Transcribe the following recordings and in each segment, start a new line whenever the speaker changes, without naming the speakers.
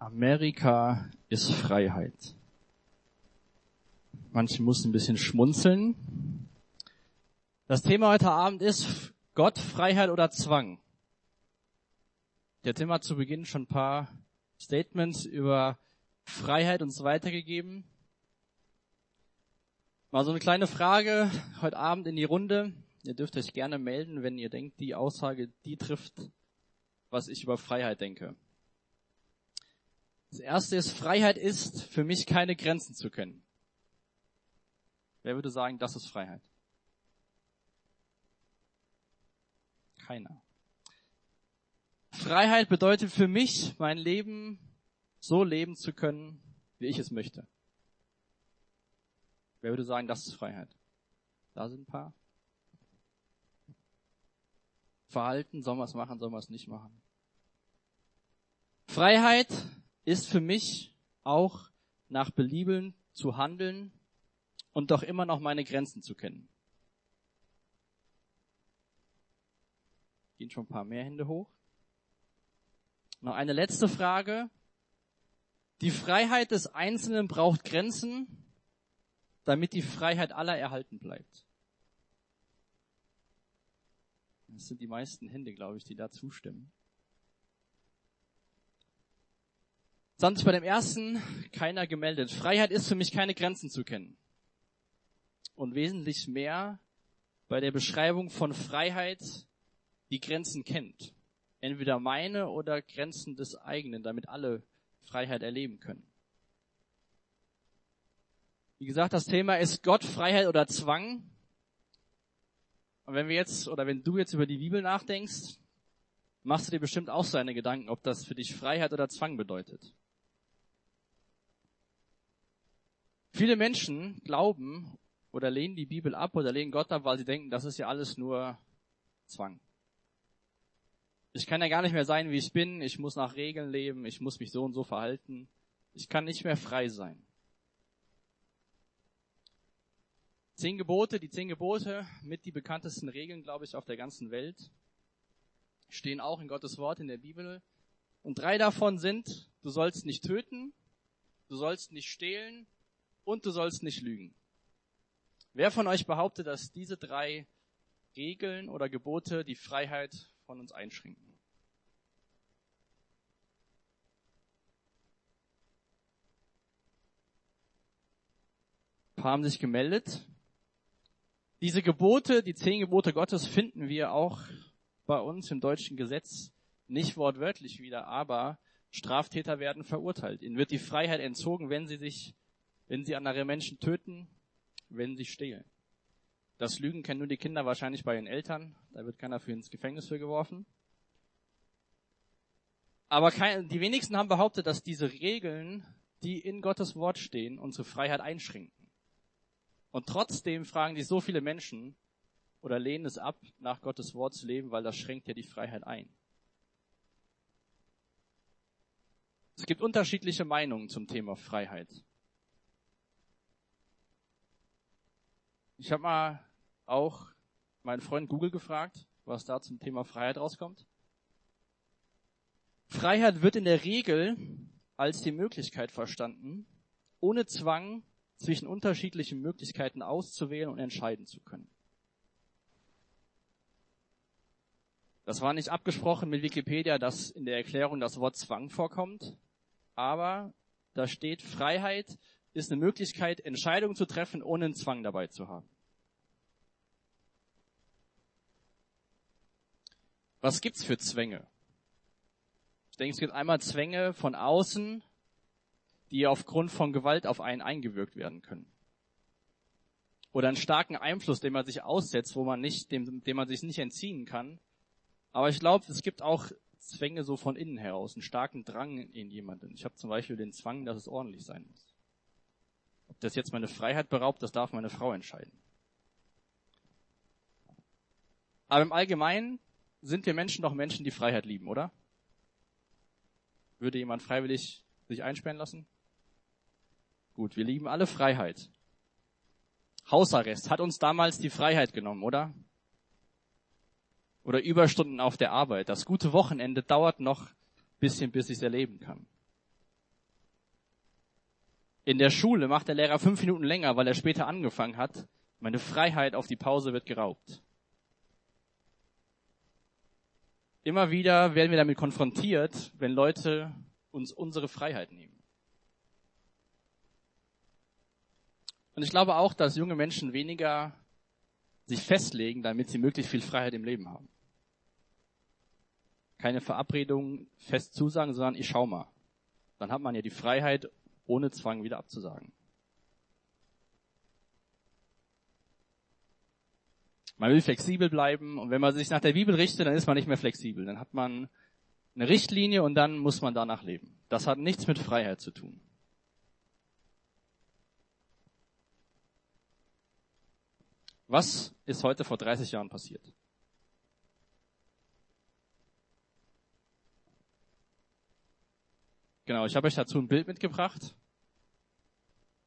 Amerika ist Freiheit. Manche mussten ein bisschen schmunzeln. Das Thema heute Abend ist Gott, Freiheit oder Zwang. Der hat zu Beginn schon ein paar Statements über Freiheit und so weiter gegeben. Mal so eine kleine Frage heute Abend in die Runde. Ihr dürft euch gerne melden, wenn ihr denkt, die Aussage, die trifft, was ich über Freiheit denke. Das erste ist, Freiheit ist für mich keine Grenzen zu kennen. Wer würde sagen, das ist Freiheit? Keiner. Freiheit bedeutet für mich, mein Leben so leben zu können, wie ich es möchte. Wer würde sagen, das ist Freiheit? Da sind ein paar. Verhalten, soll man es machen, soll man es nicht machen. Freiheit ist für mich auch nach Belieben zu handeln und doch immer noch meine Grenzen zu kennen. Gehen schon ein paar mehr Hände hoch. Noch eine letzte Frage. Die Freiheit des Einzelnen braucht Grenzen, damit die Freiheit aller erhalten bleibt. Das sind die meisten Hände, glaube ich, die da zustimmen. Sonst bei dem ersten keiner gemeldet. Freiheit ist für mich keine Grenzen zu kennen. Und wesentlich mehr bei der Beschreibung von Freiheit die Grenzen kennt. Entweder meine oder Grenzen des eigenen, damit alle Freiheit erleben können. Wie gesagt, das Thema ist Gott, Freiheit oder Zwang. Und wenn wir jetzt, oder wenn du jetzt über die Bibel nachdenkst, machst du dir bestimmt auch so eine Gedanken, ob das für dich Freiheit oder Zwang bedeutet. Viele Menschen glauben oder lehnen die Bibel ab oder lehnen Gott ab, weil sie denken, das ist ja alles nur Zwang. Ich kann ja gar nicht mehr sein, wie ich bin. Ich muss nach Regeln leben. Ich muss mich so und so verhalten. Ich kann nicht mehr frei sein. Zehn Gebote, die zehn Gebote mit die bekanntesten Regeln, glaube ich, auf der ganzen Welt, stehen auch in Gottes Wort in der Bibel. Und drei davon sind, du sollst nicht töten, du sollst nicht stehlen, und du sollst nicht lügen. Wer von euch behauptet, dass diese drei Regeln oder Gebote die Freiheit von uns einschränken? Ein paar haben sich gemeldet. Diese Gebote, die zehn Gebote Gottes, finden wir auch bei uns im deutschen Gesetz nicht wortwörtlich wieder, aber Straftäter werden verurteilt. Ihnen wird die Freiheit entzogen, wenn sie sich wenn sie andere Menschen töten, wenn sie stehlen. Das Lügen kennen nur die Kinder wahrscheinlich bei ihren Eltern. Da wird keiner für ins Gefängnis für geworfen. Aber kein, die wenigsten haben behauptet, dass diese Regeln, die in Gottes Wort stehen, unsere Freiheit einschränken. Und trotzdem fragen sich so viele Menschen oder lehnen es ab, nach Gottes Wort zu leben, weil das schränkt ja die Freiheit ein. Es gibt unterschiedliche Meinungen zum Thema Freiheit. Ich habe mal auch meinen Freund Google gefragt, was da zum Thema Freiheit rauskommt. Freiheit wird in der Regel als die Möglichkeit verstanden, ohne Zwang zwischen unterschiedlichen Möglichkeiten auszuwählen und entscheiden zu können. Das war nicht abgesprochen mit Wikipedia, dass in der Erklärung das Wort Zwang vorkommt, aber da steht Freiheit ist eine Möglichkeit, Entscheidungen zu treffen, ohne einen Zwang dabei zu haben. Was gibt's für Zwänge? Ich denke, es gibt einmal Zwänge von außen, die aufgrund von Gewalt auf einen eingewirkt werden können. Oder einen starken Einfluss, dem man sich aussetzt, wo man nicht, dem, dem man sich nicht entziehen kann. Aber ich glaube, es gibt auch Zwänge so von innen heraus, einen starken Drang in jemanden. Ich habe zum Beispiel den Zwang, dass es ordentlich sein muss. Das jetzt meine Freiheit beraubt, das darf meine Frau entscheiden. Aber im Allgemeinen sind wir Menschen doch Menschen, die Freiheit lieben, oder? Würde jemand freiwillig sich einsperren lassen? Gut, wir lieben alle Freiheit. Hausarrest hat uns damals die Freiheit genommen, oder? Oder Überstunden auf der Arbeit. Das gute Wochenende dauert noch ein bisschen, bis ich es erleben kann. In der Schule macht der Lehrer fünf Minuten länger, weil er später angefangen hat. Meine Freiheit auf die Pause wird geraubt. Immer wieder werden wir damit konfrontiert, wenn Leute uns unsere Freiheit nehmen. Und ich glaube auch, dass junge Menschen weniger sich festlegen, damit sie möglichst viel Freiheit im Leben haben. Keine Verabredungen fest zusagen, sondern ich schau mal. Dann hat man ja die Freiheit, ohne Zwang wieder abzusagen. Man will flexibel bleiben und wenn man sich nach der Bibel richtet, dann ist man nicht mehr flexibel. Dann hat man eine Richtlinie und dann muss man danach leben. Das hat nichts mit Freiheit zu tun. Was ist heute vor 30 Jahren passiert? Genau, ich habe euch dazu ein Bild mitgebracht.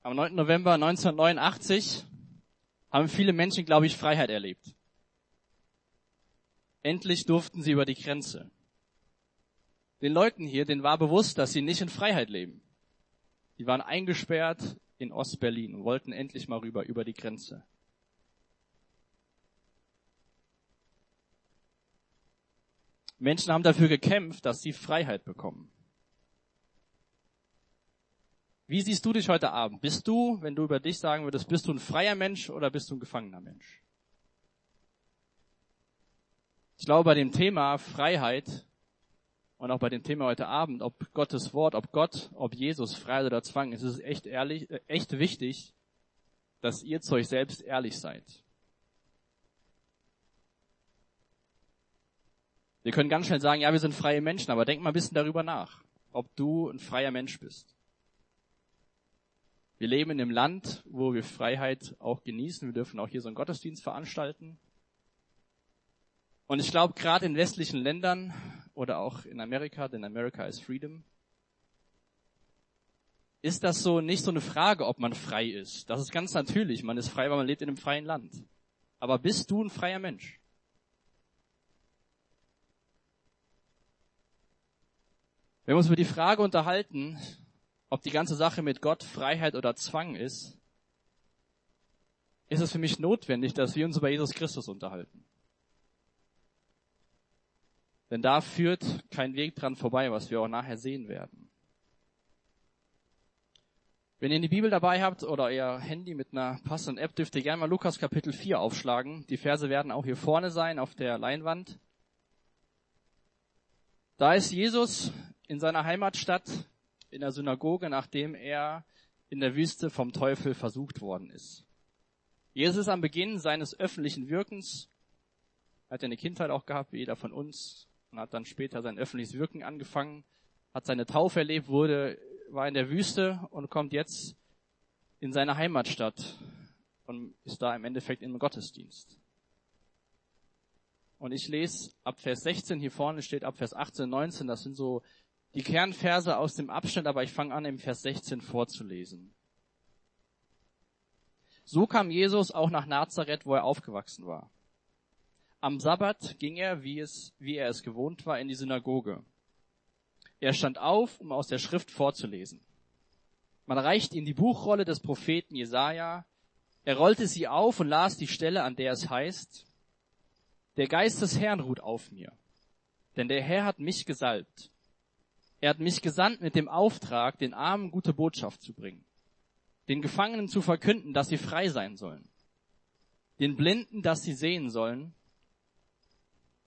Am 9. November 1989 haben viele Menschen, glaube ich, Freiheit erlebt. Endlich durften sie über die Grenze. Den Leuten hier, denen war bewusst, dass sie nicht in Freiheit leben. Die waren eingesperrt in Ostberlin und wollten endlich mal rüber über die Grenze. Menschen haben dafür gekämpft, dass sie Freiheit bekommen. Wie siehst du dich heute Abend? Bist du, wenn du über dich sagen würdest, bist du ein freier Mensch oder bist du ein gefangener Mensch? Ich glaube, bei dem Thema Freiheit und auch bei dem Thema heute Abend, ob Gottes Wort, ob Gott, ob Jesus Freiheit oder Zwang, ist es echt ehrlich, äh, echt wichtig, dass ihr zu euch selbst ehrlich seid. Wir können ganz schnell sagen, ja, wir sind freie Menschen, aber denk mal ein bisschen darüber nach, ob du ein freier Mensch bist. Wir leben in einem Land, wo wir Freiheit auch genießen. Wir dürfen auch hier so einen Gottesdienst veranstalten. Und ich glaube, gerade in westlichen Ländern oder auch in Amerika, denn America is Freedom, ist das so nicht so eine Frage, ob man frei ist. Das ist ganz natürlich. Man ist frei, weil man lebt in einem freien Land. Aber bist du ein freier Mensch? Wenn wir uns über die Frage unterhalten, ob die ganze Sache mit Gott Freiheit oder Zwang ist, ist es für mich notwendig, dass wir uns über Jesus Christus unterhalten. Denn da führt kein Weg dran vorbei, was wir auch nachher sehen werden. Wenn ihr die Bibel dabei habt oder euer Handy mit einer passenden App, dürft ihr gerne mal Lukas Kapitel 4 aufschlagen. Die Verse werden auch hier vorne sein auf der Leinwand. Da ist Jesus in seiner Heimatstadt in der Synagoge, nachdem er in der Wüste vom Teufel versucht worden ist. Jesus am Beginn seines öffentlichen Wirkens, hat ja eine Kindheit auch gehabt, wie jeder von uns, und hat dann später sein öffentliches Wirken angefangen, hat seine Taufe erlebt, wurde, war in der Wüste und kommt jetzt in seine Heimatstadt und ist da im Endeffekt im Gottesdienst. Und ich lese ab Vers 16, hier vorne steht ab Vers 18, 19, das sind so die Kernverse aus dem Abschnitt, aber ich fange an, im Vers 16 vorzulesen. So kam Jesus auch nach Nazareth, wo er aufgewachsen war. Am Sabbat ging er, wie, es, wie er es gewohnt war, in die Synagoge. Er stand auf, um aus der Schrift vorzulesen. Man reichte ihm die Buchrolle des Propheten Jesaja. Er rollte sie auf und las die Stelle, an der es heißt, der Geist des Herrn ruht auf mir, denn der Herr hat mich gesalbt er hat mich gesandt mit dem Auftrag, den Armen gute Botschaft zu bringen, den Gefangenen zu verkünden, dass sie frei sein sollen, den Blinden, dass sie sehen sollen,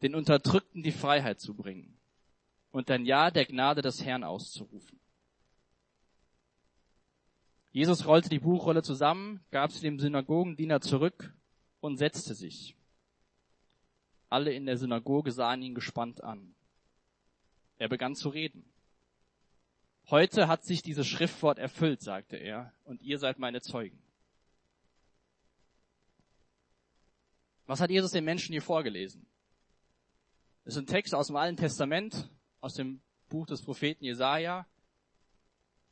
den Unterdrückten die Freiheit zu bringen und ein Ja der Gnade des Herrn auszurufen. Jesus rollte die Buchrolle zusammen, gab sie dem Synagogendiener zurück und setzte sich. Alle in der Synagoge sahen ihn gespannt an. Er begann zu reden. Heute hat sich dieses Schriftwort erfüllt, sagte er, und ihr seid meine Zeugen. Was hat Jesus den Menschen hier vorgelesen? Es ist ein Text aus dem Alten Testament, aus dem Buch des Propheten Jesaja.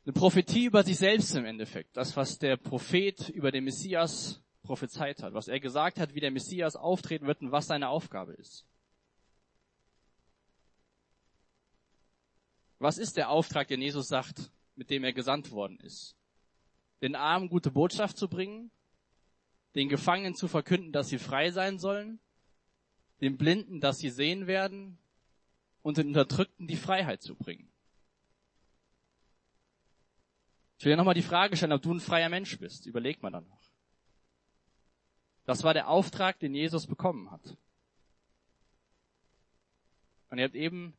Eine Prophetie über sich selbst im Endeffekt. Das, was der Prophet über den Messias prophezeit hat. Was er gesagt hat, wie der Messias auftreten wird und was seine Aufgabe ist. Was ist der Auftrag, den Jesus sagt, mit dem er gesandt worden ist? den Armen gute Botschaft zu bringen, den Gefangenen zu verkünden, dass sie frei sein sollen, den Blinden, dass sie sehen werden und den Unterdrückten die Freiheit zu bringen. Ich will dir nochmal die Frage stellen, ob du ein freier Mensch bist. Überleg mal dann noch. Das war der Auftrag, den Jesus bekommen hat. Und ihr habt eben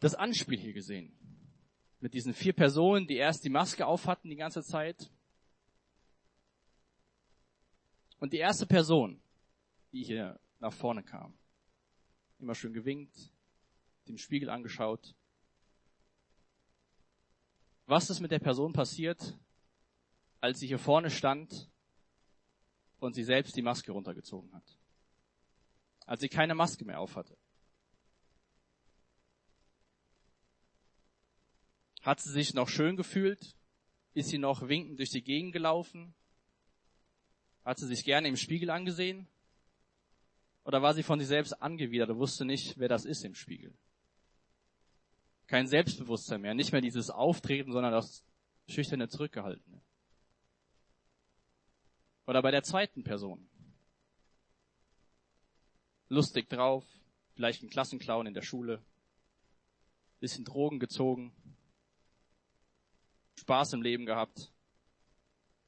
das Anspiel hier gesehen. Mit diesen vier Personen, die erst die Maske auf hatten die ganze Zeit. Und die erste Person, die hier nach vorne kam, immer schön gewinkt, dem Spiegel angeschaut. Was ist mit der Person passiert, als sie hier vorne stand und sie selbst die Maske runtergezogen hat? Als sie keine Maske mehr aufhatte. Hat sie sich noch schön gefühlt? Ist sie noch winkend durch die Gegend gelaufen? Hat sie sich gerne im Spiegel angesehen? Oder war sie von sich selbst angewidert und wusste nicht, wer das ist im Spiegel? Kein Selbstbewusstsein mehr, nicht mehr dieses Auftreten, sondern das schüchterne Zurückgehaltene. Oder bei der zweiten Person. Lustig drauf, vielleicht ein Klassenclown in der Schule, bisschen Drogen gezogen, Spaß im Leben gehabt.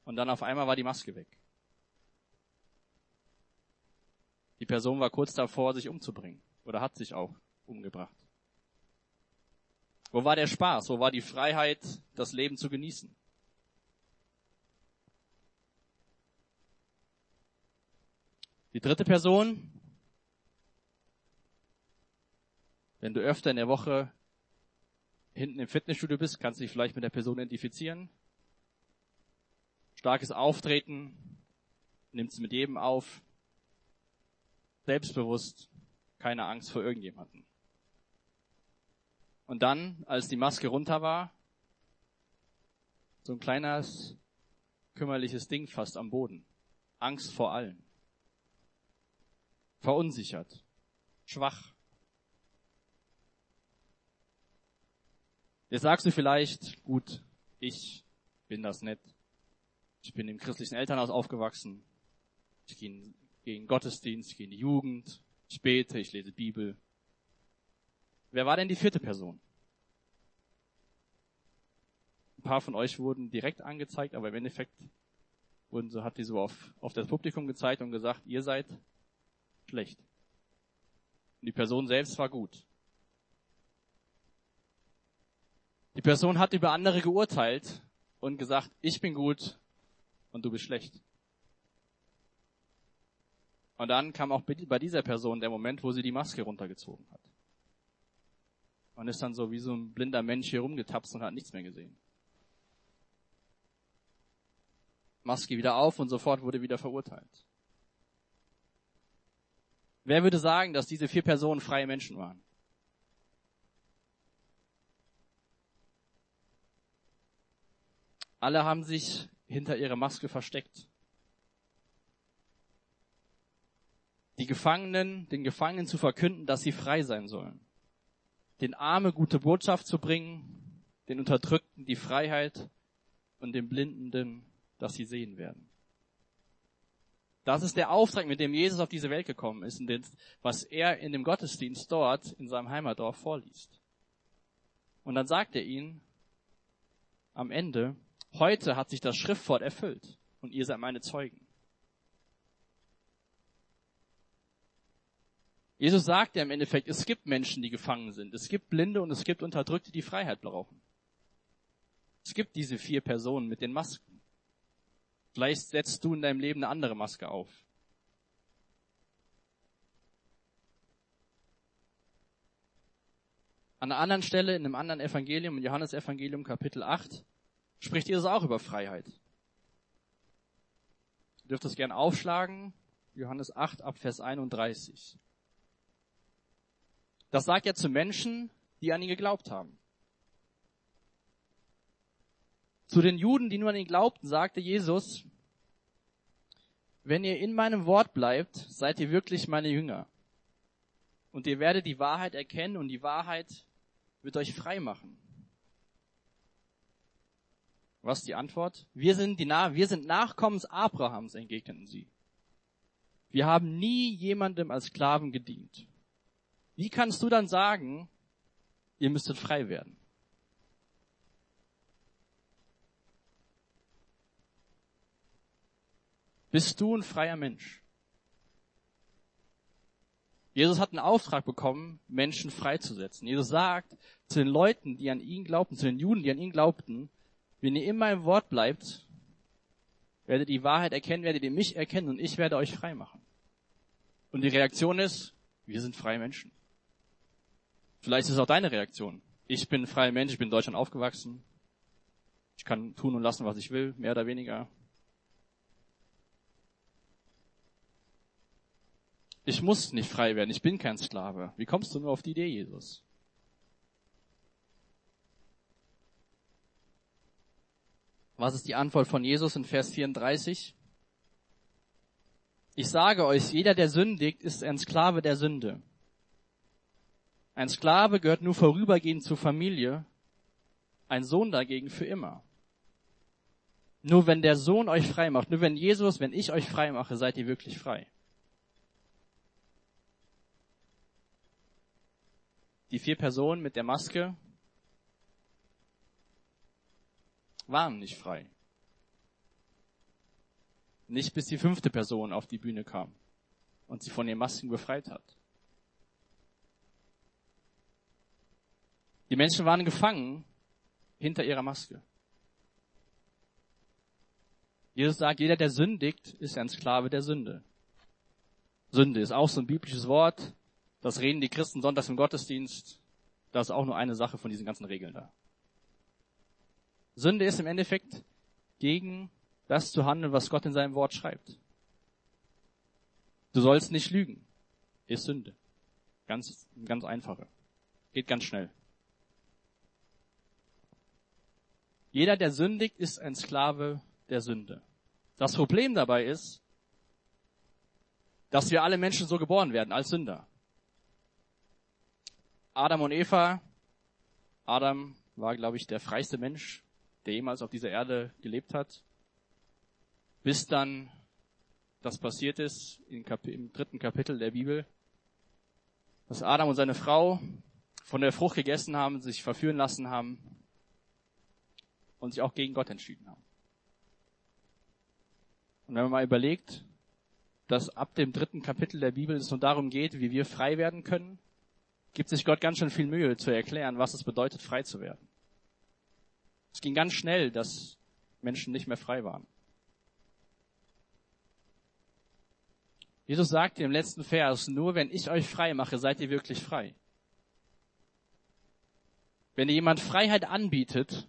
Und dann auf einmal war die Maske weg. Die Person war kurz davor, sich umzubringen. Oder hat sich auch umgebracht. Wo war der Spaß? Wo war die Freiheit, das Leben zu genießen? Die dritte Person, wenn du öfter in der Woche hinten im Fitnessstudio bist, kannst du dich vielleicht mit der Person identifizieren. Starkes Auftreten, nimmt es mit jedem auf. Selbstbewusst, keine Angst vor irgendjemanden. Und dann, als die Maske runter war, so ein kleines, kümmerliches Ding fast am Boden. Angst vor allen. Verunsichert. Schwach. Jetzt sagst du vielleicht, gut, ich bin das nicht. Ich bin im christlichen Elternhaus aufgewachsen. Ich gehe in, gehe in Gottesdienst, ich gehe in die Jugend. Ich bete, ich lese Bibel. Wer war denn die vierte Person? Ein paar von euch wurden direkt angezeigt, aber im Endeffekt wurden so, hat die so auf, auf das Publikum gezeigt und gesagt, ihr seid schlecht. Und die Person selbst war gut. Die Person hat über andere geurteilt und gesagt, ich bin gut und du bist schlecht. Und dann kam auch bei dieser Person der Moment, wo sie die Maske runtergezogen hat. Und ist dann so wie so ein blinder Mensch hier rumgetapst und hat nichts mehr gesehen. Maske wieder auf und sofort wurde wieder verurteilt. Wer würde sagen, dass diese vier Personen freie Menschen waren? Alle haben sich hinter ihrer Maske versteckt. Die Gefangenen, den Gefangenen zu verkünden, dass sie frei sein sollen. Den Arme gute Botschaft zu bringen, den Unterdrückten die Freiheit und den Blindenden, dass sie sehen werden. Das ist der Auftrag, mit dem Jesus auf diese Welt gekommen ist und was er in dem Gottesdienst dort in seinem Heimatdorf vorliest. Und dann sagt er ihnen am Ende, Heute hat sich das Schriftwort erfüllt und ihr seid meine Zeugen. Jesus sagt ja im Endeffekt, es gibt Menschen, die gefangen sind. Es gibt Blinde und es gibt Unterdrückte, die Freiheit brauchen. Es gibt diese vier Personen mit den Masken. Vielleicht setzt du in deinem Leben eine andere Maske auf. An einer anderen Stelle, in einem anderen Evangelium, in Johannes Evangelium Kapitel 8, spricht Jesus auch über Freiheit. Ihr dürft das gern aufschlagen. Johannes 8 ab Vers 31. Das sagt er zu Menschen, die an ihn geglaubt haben. Zu den Juden, die nur an ihn glaubten, sagte Jesus, wenn ihr in meinem Wort bleibt, seid ihr wirklich meine Jünger. Und ihr werdet die Wahrheit erkennen und die Wahrheit wird euch frei machen. Was die Antwort? Wir sind die Na wir sind Nachkommens Abrahams, entgegneten sie. Wir haben nie jemandem als Sklaven gedient. Wie kannst du dann sagen, ihr müsstet frei werden? Bist du ein freier Mensch? Jesus hat einen Auftrag bekommen, Menschen freizusetzen. Jesus sagt zu den Leuten, die an ihn glaubten, zu den Juden, die an ihn glaubten, wenn ihr in meinem Wort bleibt, werdet ihr die Wahrheit erkennen, werdet ihr mich erkennen und ich werde euch frei machen. Und die Reaktion ist, wir sind freie Menschen. Vielleicht ist es auch deine Reaktion. Ich bin ein freier Mensch, ich bin in Deutschland aufgewachsen. Ich kann tun und lassen, was ich will, mehr oder weniger. Ich muss nicht frei werden, ich bin kein Sklave. Wie kommst du nur auf die Idee, Jesus? Was ist die Antwort von Jesus in Vers 34? Ich sage euch, jeder, der sündigt, ist ein Sklave der Sünde. Ein Sklave gehört nur vorübergehend zur Familie, ein Sohn dagegen für immer. Nur wenn der Sohn euch frei macht, nur wenn Jesus, wenn ich euch frei mache, seid ihr wirklich frei. Die vier Personen mit der Maske waren nicht frei. Nicht bis die fünfte Person auf die Bühne kam und sie von den Masken befreit hat. Die Menschen waren gefangen hinter ihrer Maske. Jesus sagt, jeder, der sündigt, ist ein Sklave der Sünde. Sünde ist auch so ein biblisches Wort. Das reden die Christen sonntags im Gottesdienst. Das ist auch nur eine Sache von diesen ganzen Regeln da. Sünde ist im Endeffekt gegen das zu handeln, was Gott in seinem Wort schreibt. Du sollst nicht lügen. Ist Sünde. Ganz, ganz einfache. Geht ganz schnell. Jeder, der sündigt, ist ein Sklave der Sünde. Das Problem dabei ist, dass wir alle Menschen so geboren werden, als Sünder. Adam und Eva, Adam war, glaube ich, der freiste Mensch, der jemals auf dieser Erde gelebt hat, bis dann das passiert ist im dritten Kapitel der Bibel, dass Adam und seine Frau von der Frucht gegessen haben, sich verführen lassen haben und sich auch gegen Gott entschieden haben. Und wenn man mal überlegt, dass ab dem dritten Kapitel der Bibel es nur darum geht, wie wir frei werden können, gibt sich Gott ganz schön viel Mühe zu erklären, was es bedeutet, frei zu werden. Es ging ganz schnell, dass Menschen nicht mehr frei waren. Jesus sagte im letzten Vers, nur wenn ich euch frei mache, seid ihr wirklich frei. Wenn dir jemand Freiheit anbietet,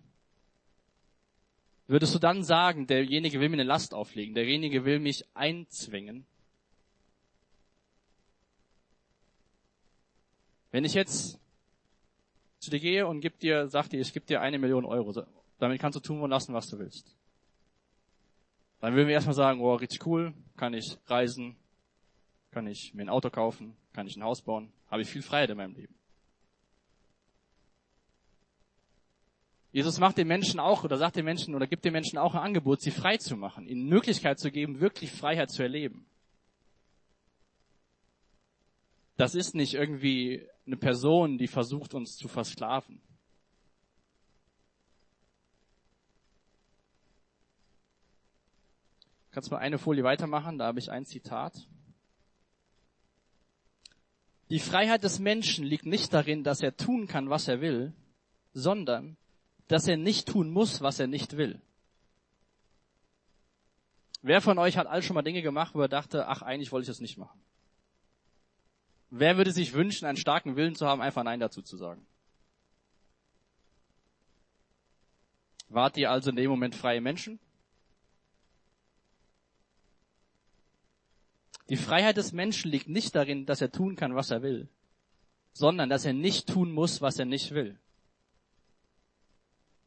würdest du dann sagen, derjenige will mir eine Last auflegen, derjenige will mich einzwängen? Wenn ich jetzt zu dir gehe und gib dir, sag dir, ich gebe dir eine Million Euro, damit kannst du tun und lassen, was du willst. Dann würden wir erstmal sagen, oh, richtig cool, kann ich reisen, kann ich mir ein Auto kaufen, kann ich ein Haus bauen, habe ich viel Freiheit in meinem Leben. Jesus macht den Menschen auch oder sagt den Menschen oder gibt den Menschen auch ein Angebot, sie frei zu machen, ihnen Möglichkeit zu geben, wirklich Freiheit zu erleben. Das ist nicht irgendwie eine Person, die versucht, uns zu versklaven. Kannst mal eine Folie weitermachen? Da habe ich ein Zitat. Die Freiheit des Menschen liegt nicht darin, dass er tun kann, was er will, sondern dass er nicht tun muss, was er nicht will. Wer von euch hat all schon mal Dinge gemacht, wo er dachte, ach, eigentlich wollte ich das nicht machen? Wer würde sich wünschen, einen starken Willen zu haben, einfach Nein dazu zu sagen? Wart ihr also in dem Moment freie Menschen? Die Freiheit des Menschen liegt nicht darin, dass er tun kann, was er will, sondern dass er nicht tun muss, was er nicht will.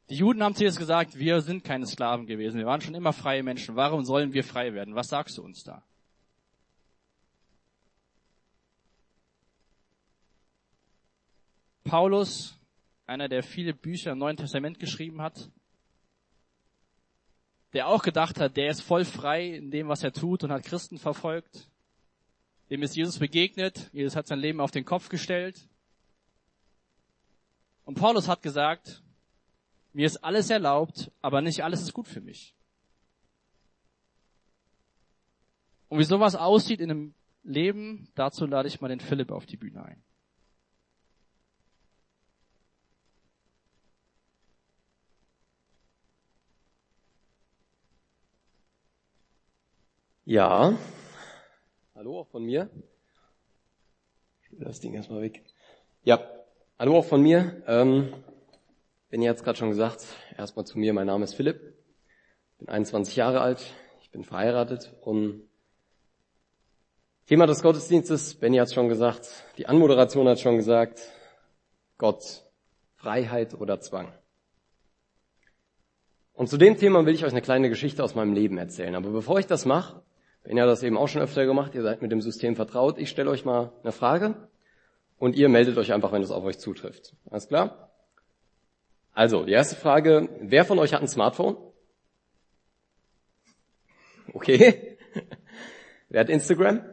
Die Juden haben zu Jesus gesagt, wir sind keine Sklaven gewesen, wir waren schon immer freie Menschen. Warum sollen wir frei werden? Was sagst du uns da? Paulus, einer der viele Bücher im Neuen Testament geschrieben hat, der auch gedacht hat, der ist voll frei in dem, was er tut und hat Christen verfolgt. Dem ist Jesus begegnet. Jesus hat sein Leben auf den Kopf gestellt. Und Paulus hat gesagt, mir ist alles erlaubt, aber nicht alles ist gut für mich. Und wie sowas aussieht in einem Leben, dazu lade ich mal den Philipp auf die Bühne ein.
Ja. Hallo auch von mir. Ich will das Ding erstmal weg. Ja. Hallo auch von mir. Ähm, bin jetzt gerade schon gesagt, erstmal zu mir. Mein Name ist Philipp. Bin 21 Jahre alt. Ich bin verheiratet und Thema des Gottesdienstes, Benny hat schon gesagt, die Anmoderation hat schon gesagt, Gott, Freiheit oder Zwang. Und zu dem Thema will ich euch eine kleine Geschichte aus meinem Leben erzählen. Aber bevor ich das mache, wenn ihr das eben auch schon öfter gemacht, ihr seid mit dem System vertraut, ich stelle euch mal eine Frage und ihr meldet euch einfach, wenn es auf euch zutrifft. Alles klar? Also, die erste Frage, wer von euch hat ein Smartphone? Okay. wer hat Instagram?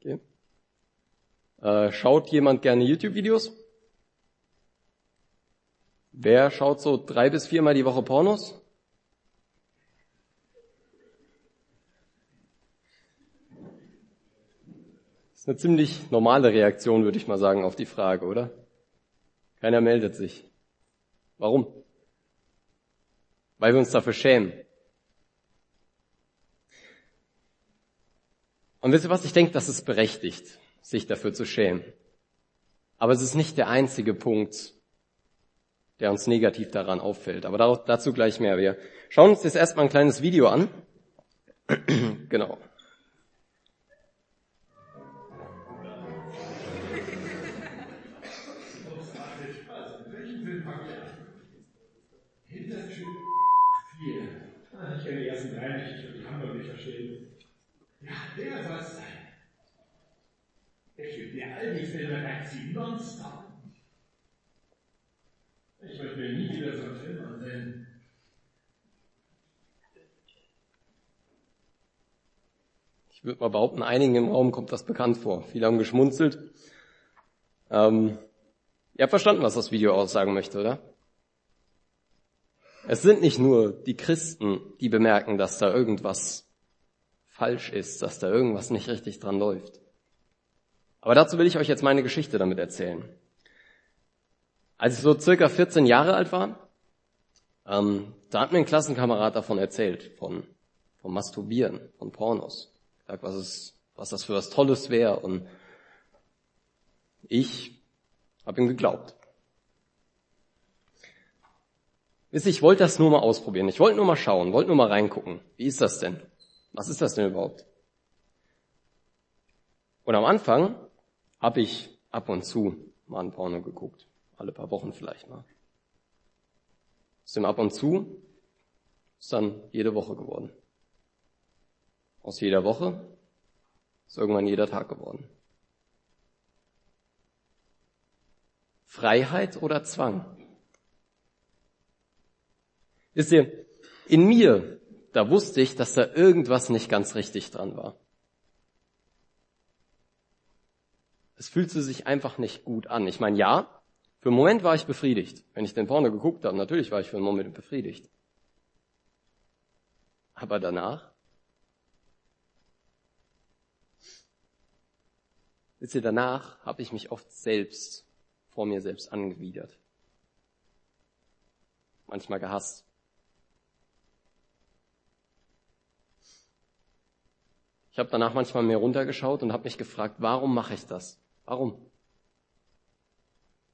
Okay. Äh, schaut jemand gerne YouTube-Videos? Wer schaut so drei bis viermal die Woche Pornos? Eine ziemlich normale Reaktion, würde ich mal sagen, auf die Frage, oder? Keiner meldet sich. Warum? Weil wir uns dafür schämen. Und wisst ihr was? Ich denke, das ist berechtigt, sich dafür zu schämen. Aber es ist nicht der einzige Punkt, der uns negativ daran auffällt. Aber dazu gleich mehr. Wir schauen uns jetzt erstmal ein kleines Video an. genau.
Sie nonstop. Ich möchte mir nie wieder so einen Film ansehen.
Ich würde mal behaupten, einigen im Raum kommt das bekannt vor. Viele haben geschmunzelt. Ähm, ihr habt verstanden, was das Video aussagen möchte, oder? Es sind nicht nur die Christen, die bemerken, dass da irgendwas falsch ist, dass da irgendwas nicht richtig dran läuft. Aber dazu will ich euch jetzt meine Geschichte damit erzählen. Als ich so circa 14 Jahre alt war, ähm, da hat mir ein Klassenkamerad davon erzählt, von, von Masturbieren, von Pornos. Gesagt, was, es, was das für was Tolles wäre. Und ich habe ihm geglaubt. Wisst ihr, ich wollte das nur mal ausprobieren. Ich wollte nur mal schauen, wollte nur mal reingucken. Wie ist das denn? Was ist das denn überhaupt? Und am Anfang habe ich ab und zu mal ein Porno geguckt. Alle paar Wochen vielleicht mal. Aus dem ab und zu ist dann jede Woche geworden. Aus jeder Woche ist irgendwann jeder Tag geworden. Freiheit oder Zwang? Wisst ihr, in mir, da wusste ich, dass da irgendwas nicht ganz richtig dran war. es fühlte sich einfach nicht gut an. Ich meine, ja, für einen Moment war ich befriedigt. Wenn ich den Porno geguckt habe, natürlich war ich für einen Moment befriedigt. Aber danach? Wisst ihr, danach habe ich mich oft selbst vor mir selbst angewidert. Manchmal gehasst. Ich habe danach manchmal mehr runtergeschaut und habe mich gefragt, warum mache ich das? Warum?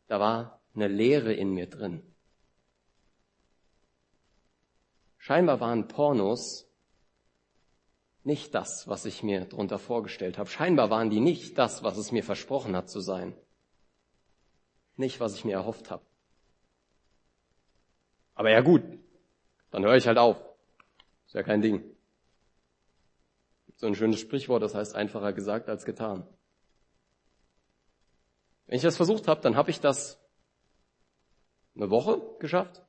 Da war eine Leere in mir drin. Scheinbar waren Pornos nicht das, was ich mir darunter vorgestellt habe. Scheinbar waren die nicht das, was es mir versprochen hat zu sein. Nicht, was ich mir erhofft habe. Aber ja gut, dann höre ich halt auf. Ist ja kein Ding. So ein schönes Sprichwort, das heißt einfacher gesagt als getan. Wenn ich das versucht habe, dann habe ich das eine Woche geschafft.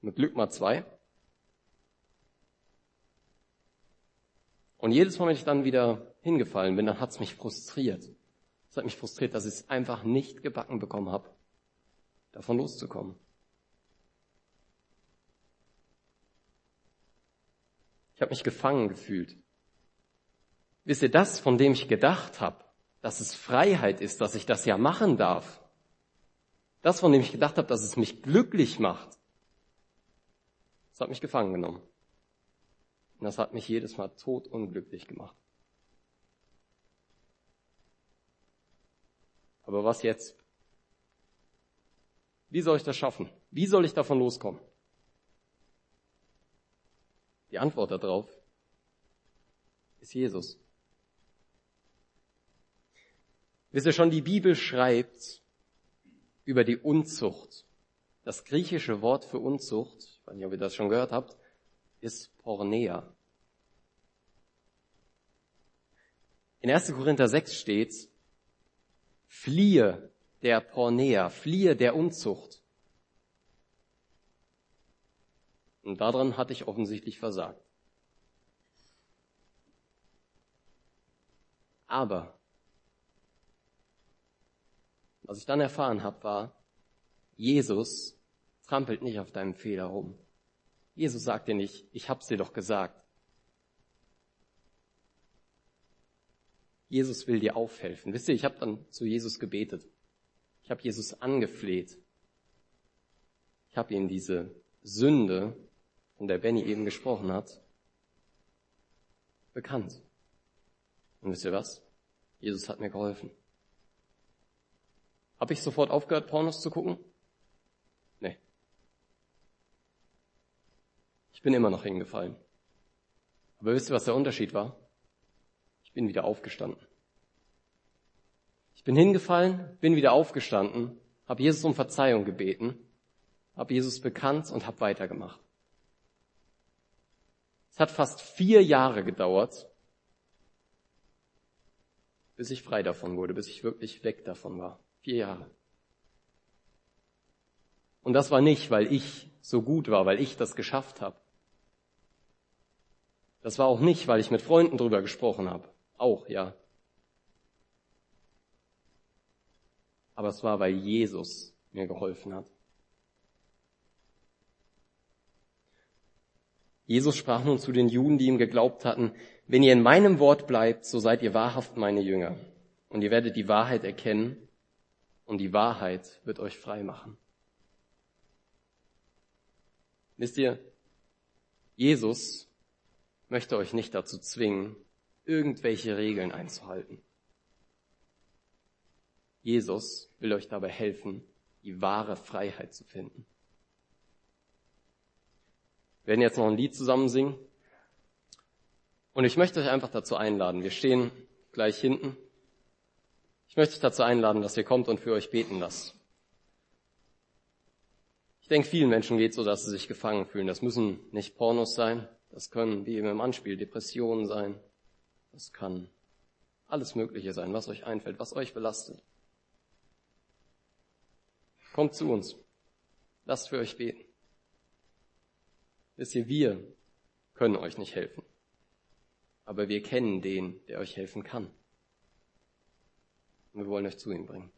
mit Glück mal zwei. Und jedes Mal, wenn ich dann wieder hingefallen bin, dann hat's mich frustriert. Es hat mich frustriert, dass ich es einfach nicht gebacken bekommen habe, davon loszukommen. Ich habe mich gefangen gefühlt. Wisst ihr, das, von dem ich gedacht habe, dass es Freiheit ist, dass ich das ja machen darf, das, von dem ich gedacht habe, dass es mich glücklich macht, das hat mich gefangen genommen. Und das hat mich jedes Mal tot unglücklich gemacht. Aber was jetzt? Wie soll ich das schaffen? Wie soll ich davon loskommen? Die Antwort darauf ist Jesus. Wisst ihr schon, die Bibel schreibt über die Unzucht. Das griechische Wort für Unzucht, ich weiß nicht, ob ihr das schon gehört habt, ist Pornea. In 1. Korinther 6 steht, fliehe der Pornea, fliehe der Unzucht. Und daran hatte ich offensichtlich versagt. Aber was ich dann erfahren habe, war, Jesus trampelt nicht auf deinem Fehler rum. Jesus sagt dir nicht, ich hab's dir doch gesagt. Jesus will dir aufhelfen. Wisst ihr, ich habe dann zu Jesus gebetet. Ich habe Jesus angefleht. Ich habe ihm diese Sünde, von der Benny eben gesprochen hat, bekannt. Und wisst ihr was? Jesus hat mir geholfen. Habe ich sofort aufgehört, Pornos zu gucken? Nee. Ich bin immer noch hingefallen. Aber wisst ihr, was der Unterschied war? Ich bin wieder aufgestanden. Ich bin hingefallen, bin wieder aufgestanden, habe Jesus um Verzeihung gebeten, habe Jesus bekannt und habe weitergemacht. Es hat fast vier Jahre gedauert, bis ich frei davon wurde, bis ich wirklich weg davon war. Vier Jahre. Und das war nicht, weil ich so gut war, weil ich das geschafft habe. Das war auch nicht, weil ich mit Freunden drüber gesprochen habe. Auch, ja. Aber es war, weil Jesus mir geholfen hat. Jesus sprach nun zu den Juden, die ihm geglaubt hatten, wenn ihr in meinem Wort bleibt, so seid ihr wahrhaft meine Jünger. Und ihr werdet die Wahrheit erkennen und die Wahrheit wird euch frei machen. Wisst ihr, Jesus möchte euch nicht dazu zwingen, irgendwelche Regeln einzuhalten. Jesus will euch dabei helfen, die wahre Freiheit zu finden. Wir werden jetzt noch ein Lied zusammen singen. Und ich möchte euch einfach dazu einladen. Wir stehen gleich hinten. Ich möchte euch dazu einladen, dass ihr kommt und für euch beten lasst. Ich denke, vielen Menschen geht so, dass sie sich gefangen fühlen. Das müssen nicht Pornos sein. Das können, wie eben im Anspiel, Depressionen sein. Das kann alles Mögliche sein, was euch einfällt, was euch belastet. Kommt zu uns. Lasst für euch beten. Wisst ihr, wir können euch nicht helfen. Aber wir kennen den, der euch helfen kann. Wir wollen euch zu ihm bringen.